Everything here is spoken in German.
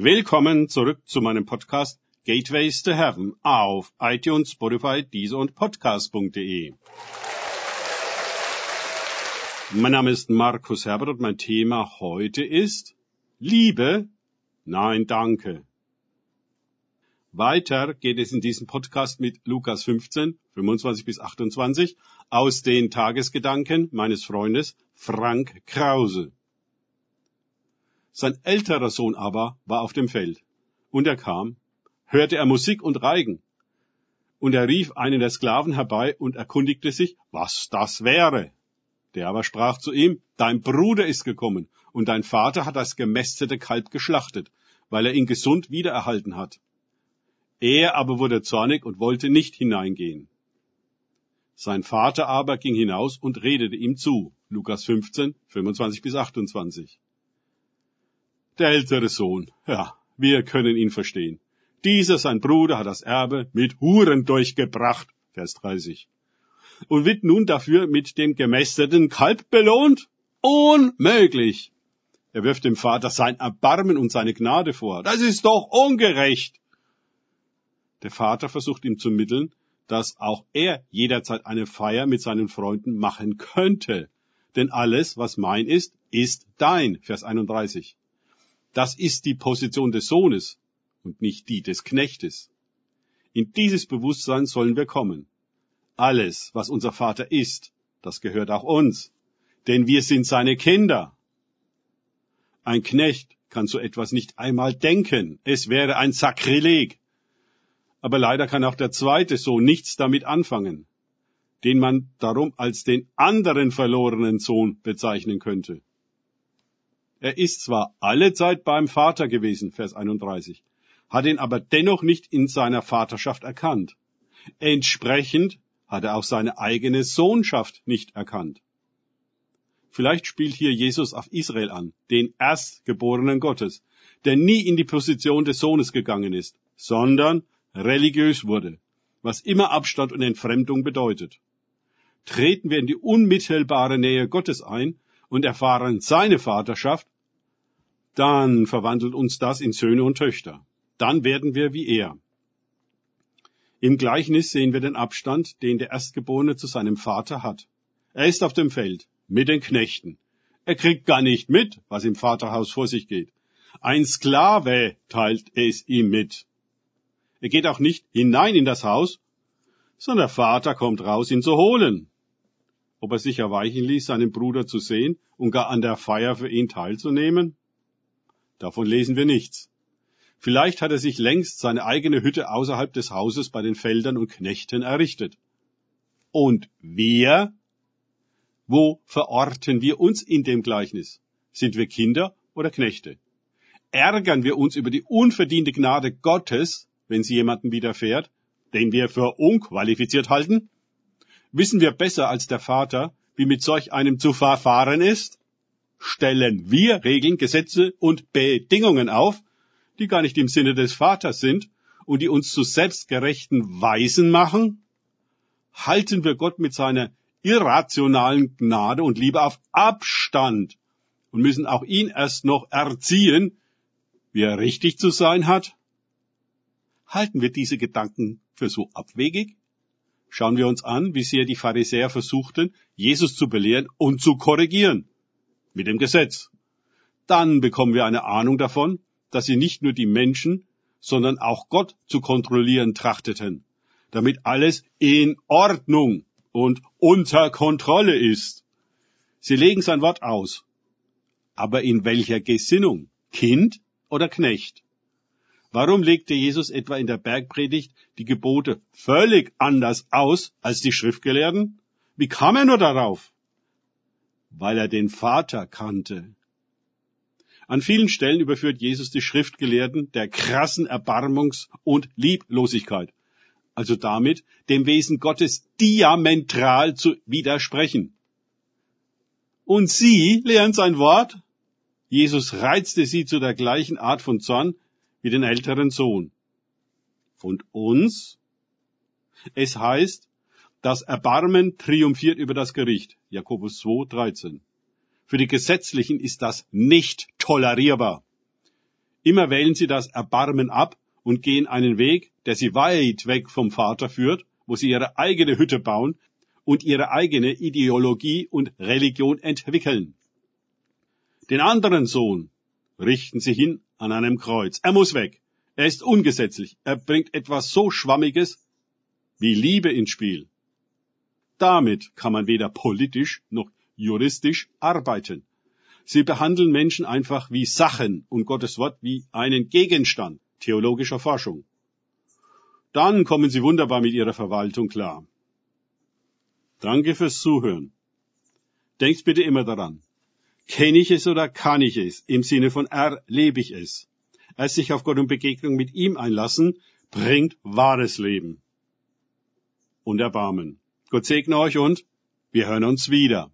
Willkommen zurück zu meinem Podcast Gateways to Heaven auf iTunes, Spotify, Deezer und Podcast.de. Mein Name ist Markus Herbert und mein Thema heute ist Liebe? Nein, danke. Weiter geht es in diesem Podcast mit Lukas 15, 25 bis 28 aus den Tagesgedanken meines Freundes Frank Krause. Sein älterer Sohn aber war auf dem Feld. Und er kam, hörte er Musik und Reigen. Und er rief einen der Sklaven herbei und erkundigte sich, was das wäre. Der aber sprach zu ihm, dein Bruder ist gekommen, und dein Vater hat das gemästete Kalb geschlachtet, weil er ihn gesund wiedererhalten hat. Er aber wurde zornig und wollte nicht hineingehen. Sein Vater aber ging hinaus und redete ihm zu. Lukas 15, 25 bis 28. Der ältere Sohn, ja, wir können ihn verstehen. Dieser, sein Bruder, hat das Erbe mit Huren durchgebracht, Vers 30. Und wird nun dafür mit dem gemästeten Kalb belohnt? Unmöglich! Er wirft dem Vater sein Erbarmen und seine Gnade vor. Das ist doch ungerecht! Der Vater versucht ihm zu mitteln, dass auch er jederzeit eine Feier mit seinen Freunden machen könnte. Denn alles, was mein ist, ist dein. Vers 31. Das ist die Position des Sohnes und nicht die des Knechtes. In dieses Bewusstsein sollen wir kommen. Alles, was unser Vater ist, das gehört auch uns, denn wir sind seine Kinder. Ein Knecht kann so etwas nicht einmal denken. Es wäre ein Sakrileg. Aber leider kann auch der zweite Sohn nichts damit anfangen, den man darum als den anderen verlorenen Sohn bezeichnen könnte. Er ist zwar alle Zeit beim Vater gewesen, Vers 31, hat ihn aber dennoch nicht in seiner Vaterschaft erkannt. Entsprechend hat er auch seine eigene Sohnschaft nicht erkannt. Vielleicht spielt hier Jesus auf Israel an, den Erstgeborenen Gottes, der nie in die Position des Sohnes gegangen ist, sondern religiös wurde, was immer Abstand und Entfremdung bedeutet. Treten wir in die unmittelbare Nähe Gottes ein, und erfahren seine Vaterschaft, dann verwandelt uns das in Söhne und Töchter. Dann werden wir wie er. Im Gleichnis sehen wir den Abstand, den der Erstgeborene zu seinem Vater hat. Er ist auf dem Feld mit den Knechten. Er kriegt gar nicht mit, was im Vaterhaus vor sich geht. Ein Sklave teilt es ihm mit. Er geht auch nicht hinein in das Haus, sondern der Vater kommt raus, ihn zu holen ob er sich erweichen ließ, seinen Bruder zu sehen und gar an der Feier für ihn teilzunehmen? Davon lesen wir nichts. Vielleicht hat er sich längst seine eigene Hütte außerhalb des Hauses bei den Feldern und Knechten errichtet. Und wir? Wo verorten wir uns in dem Gleichnis? Sind wir Kinder oder Knechte? Ärgern wir uns über die unverdiente Gnade Gottes, wenn sie jemandem widerfährt, den wir für unqualifiziert halten? Wissen wir besser als der Vater, wie mit solch einem zu verfahren ist? Stellen wir Regeln, Gesetze und Bedingungen auf, die gar nicht im Sinne des Vaters sind und die uns zu selbstgerechten Weisen machen? Halten wir Gott mit seiner irrationalen Gnade und Liebe auf Abstand und müssen auch ihn erst noch erziehen, wie er richtig zu sein hat? Halten wir diese Gedanken für so abwegig? Schauen wir uns an, wie sehr die Pharisäer versuchten, Jesus zu belehren und zu korrigieren. Mit dem Gesetz. Dann bekommen wir eine Ahnung davon, dass sie nicht nur die Menschen, sondern auch Gott zu kontrollieren trachteten, damit alles in Ordnung und unter Kontrolle ist. Sie legen sein Wort aus. Aber in welcher Gesinnung? Kind oder Knecht? Warum legte Jesus etwa in der Bergpredigt die Gebote völlig anders aus als die Schriftgelehrten? Wie kam er nur darauf? Weil er den Vater kannte. An vielen Stellen überführt Jesus die Schriftgelehrten der krassen Erbarmungs- und Lieblosigkeit, also damit dem Wesen Gottes diametral zu widersprechen. Und sie lehren sein Wort? Jesus reizte sie zu der gleichen Art von Zorn, wie den älteren Sohn. Und uns? Es heißt, das Erbarmen triumphiert über das Gericht. Jakobus 2, 13. Für die Gesetzlichen ist das nicht tolerierbar. Immer wählen sie das Erbarmen ab und gehen einen Weg, der sie weit weg vom Vater führt, wo sie ihre eigene Hütte bauen und ihre eigene Ideologie und Religion entwickeln. Den anderen Sohn richten sie hin an einem Kreuz. Er muss weg. Er ist ungesetzlich. Er bringt etwas so Schwammiges wie Liebe ins Spiel. Damit kann man weder politisch noch juristisch arbeiten. Sie behandeln Menschen einfach wie Sachen und Gottes Wort wie einen Gegenstand theologischer Forschung. Dann kommen Sie wunderbar mit Ihrer Verwaltung klar. Danke fürs Zuhören. Denkt bitte immer daran. Kenne ich es oder kann ich es? Im Sinne von erlebe ich es. Erst sich auf Gott und Begegnung mit ihm einlassen, bringt wahres Leben und Erbarmen. Gott segne euch und wir hören uns wieder.